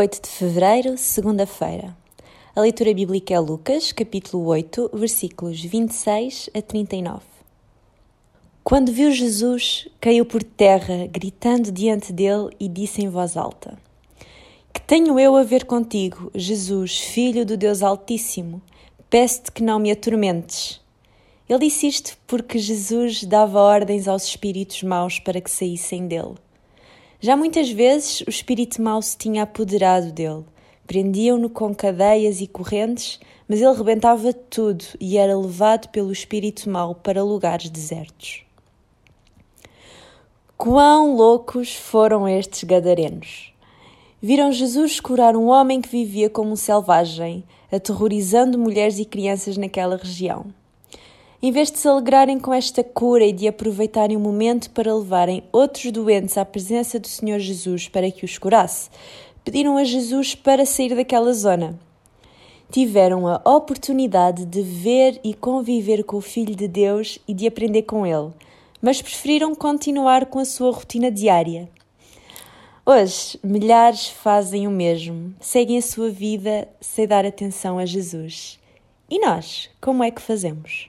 8 de fevereiro, segunda-feira. A leitura bíblica é Lucas, capítulo 8, versículos 26 a 39. Quando viu Jesus, caiu por terra, gritando diante dele e disse em voz alta: Que tenho eu a ver contigo, Jesus, filho do Deus Altíssimo? Peço-te que não me atormentes. Ele disse isto porque Jesus dava ordens aos espíritos maus para que saíssem dele. Já muitas vezes o espírito mau se tinha apoderado dele. Prendiam-no com cadeias e correntes, mas ele rebentava tudo e era levado pelo espírito mau para lugares desertos. Quão loucos foram estes gadarenos! Viram Jesus curar um homem que vivia como um selvagem, aterrorizando mulheres e crianças naquela região. Em vez de se alegrarem com esta cura e de aproveitarem o momento para levarem outros doentes à presença do Senhor Jesus para que os curasse, pediram a Jesus para sair daquela zona. Tiveram a oportunidade de ver e conviver com o Filho de Deus e de aprender com ele, mas preferiram continuar com a sua rotina diária. Hoje, milhares fazem o mesmo, seguem a sua vida sem dar atenção a Jesus. E nós, como é que fazemos?